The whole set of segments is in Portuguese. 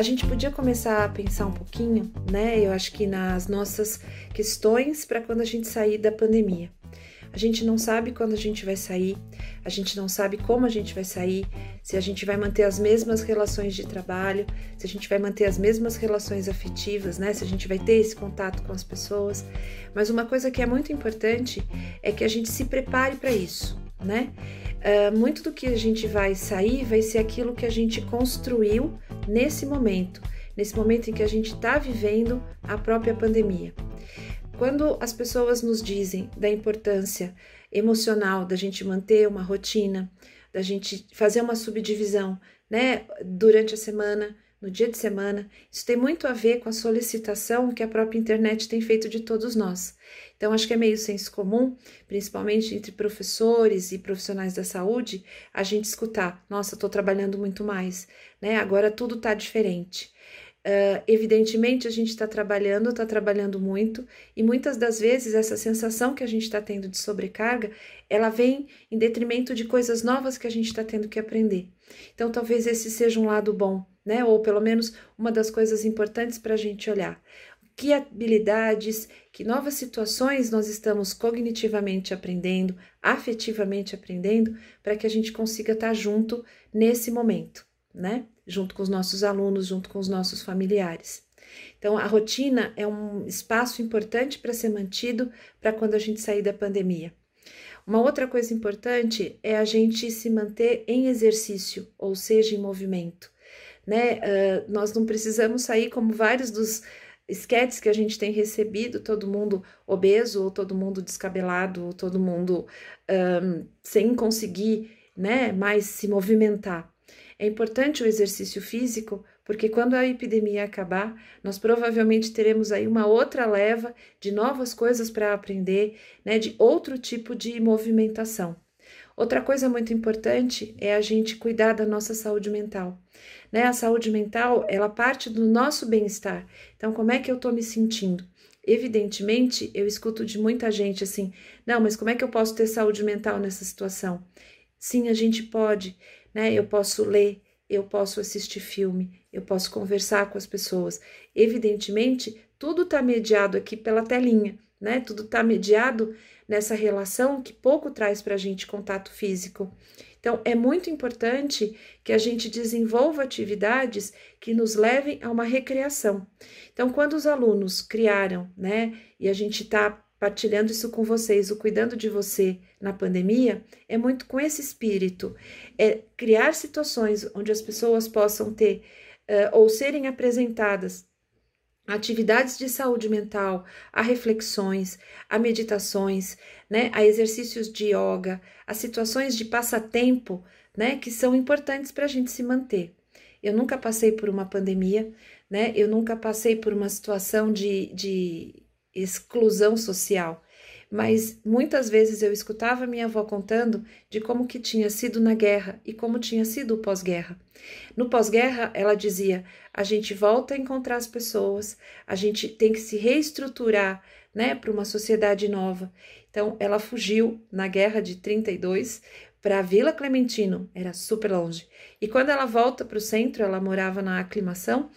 a gente podia começar a pensar um pouquinho, né? Eu acho que nas nossas questões para quando a gente sair da pandemia. A gente não sabe quando a gente vai sair, a gente não sabe como a gente vai sair, se a gente vai manter as mesmas relações de trabalho, se a gente vai manter as mesmas relações afetivas, né? Se a gente vai ter esse contato com as pessoas. Mas uma coisa que é muito importante é que a gente se prepare para isso, né? Uh, muito do que a gente vai sair vai ser aquilo que a gente construiu nesse momento, nesse momento em que a gente está vivendo a própria pandemia. Quando as pessoas nos dizem da importância emocional da gente manter uma rotina, da gente fazer uma subdivisão, né, durante a semana, no dia de semana, isso tem muito a ver com a solicitação que a própria internet tem feito de todos nós. Então, acho que é meio senso comum, principalmente entre professores e profissionais da saúde, a gente escutar: nossa, estou trabalhando muito mais, né? Agora tudo está diferente. Uh, evidentemente, a gente está trabalhando, está trabalhando muito, e muitas das vezes essa sensação que a gente está tendo de sobrecarga, ela vem em detrimento de coisas novas que a gente está tendo que aprender. Então, talvez esse seja um lado bom, né? Ou pelo menos uma das coisas importantes para a gente olhar. Que habilidades, que novas situações nós estamos cognitivamente aprendendo, afetivamente aprendendo, para que a gente consiga estar tá junto nesse momento, né? junto com os nossos alunos, junto com os nossos familiares. Então, a rotina é um espaço importante para ser mantido para quando a gente sair da pandemia. Uma outra coisa importante é a gente se manter em exercício, ou seja, em movimento. Né? Uh, nós não precisamos sair como vários dos esquetes que a gente tem recebido, todo mundo obeso, ou todo mundo descabelado, ou todo mundo um, sem conseguir né, mais se movimentar. É importante o exercício físico, porque quando a epidemia acabar, nós provavelmente teremos aí uma outra leva de novas coisas para aprender, né, de outro tipo de movimentação. Outra coisa muito importante é a gente cuidar da nossa saúde mental. Né? A saúde mental, ela parte do nosso bem-estar. Então, como é que eu estou me sentindo? Evidentemente, eu escuto de muita gente assim: não, mas como é que eu posso ter saúde mental nessa situação? Sim, a gente pode né? Eu posso ler, eu posso assistir filme, eu posso conversar com as pessoas. Evidentemente, tudo está mediado aqui pela telinha, né? Tudo está mediado nessa relação que pouco traz para a gente contato físico. Então, é muito importante que a gente desenvolva atividades que nos levem a uma recreação. Então, quando os alunos criaram, né, e a gente está partilhando isso com vocês, o cuidando de você na pandemia, é muito com esse espírito. É criar situações onde as pessoas possam ter uh, ou serem apresentadas atividades de saúde mental, a reflexões, a meditações, né, a exercícios de yoga, a situações de passatempo, né, que são importantes para a gente se manter. Eu nunca passei por uma pandemia, né, eu nunca passei por uma situação de, de exclusão social. Mas muitas vezes eu escutava minha avó contando de como que tinha sido na guerra e como tinha sido o pós-guerra. No pós-guerra, ela dizia: a gente volta a encontrar as pessoas, a gente tem que se reestruturar, né, para uma sociedade nova. Então, ela fugiu na guerra de 32 para a Vila Clementino, era super longe. E quando ela volta para o centro, ela morava na aclimação,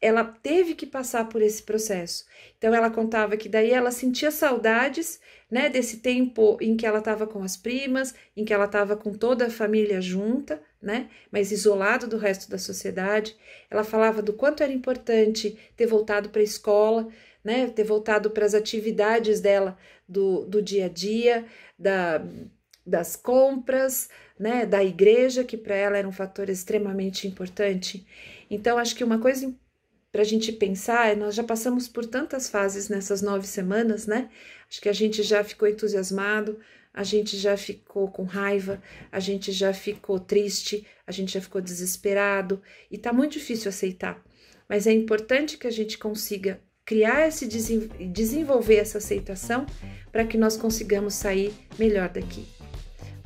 ela teve que passar por esse processo. Então ela contava que daí ela sentia saudades, né, desse tempo em que ela estava com as primas, em que ela estava com toda a família junta, né, mas isolado do resto da sociedade. Ela falava do quanto era importante ter voltado para a escola, né, ter voltado para as atividades dela do, do dia a dia, da, das compras, né, da igreja, que para ela era um fator extremamente importante. Então, acho que uma coisa para a gente pensar, nós já passamos por tantas fases nessas nove semanas, né? Acho que a gente já ficou entusiasmado, a gente já ficou com raiva, a gente já ficou triste, a gente já ficou desesperado e tá muito difícil aceitar. Mas é importante que a gente consiga criar esse desenvolver essa aceitação para que nós consigamos sair melhor daqui.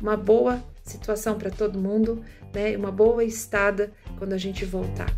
Uma boa situação para todo mundo, né? Uma boa estada quando a gente voltar.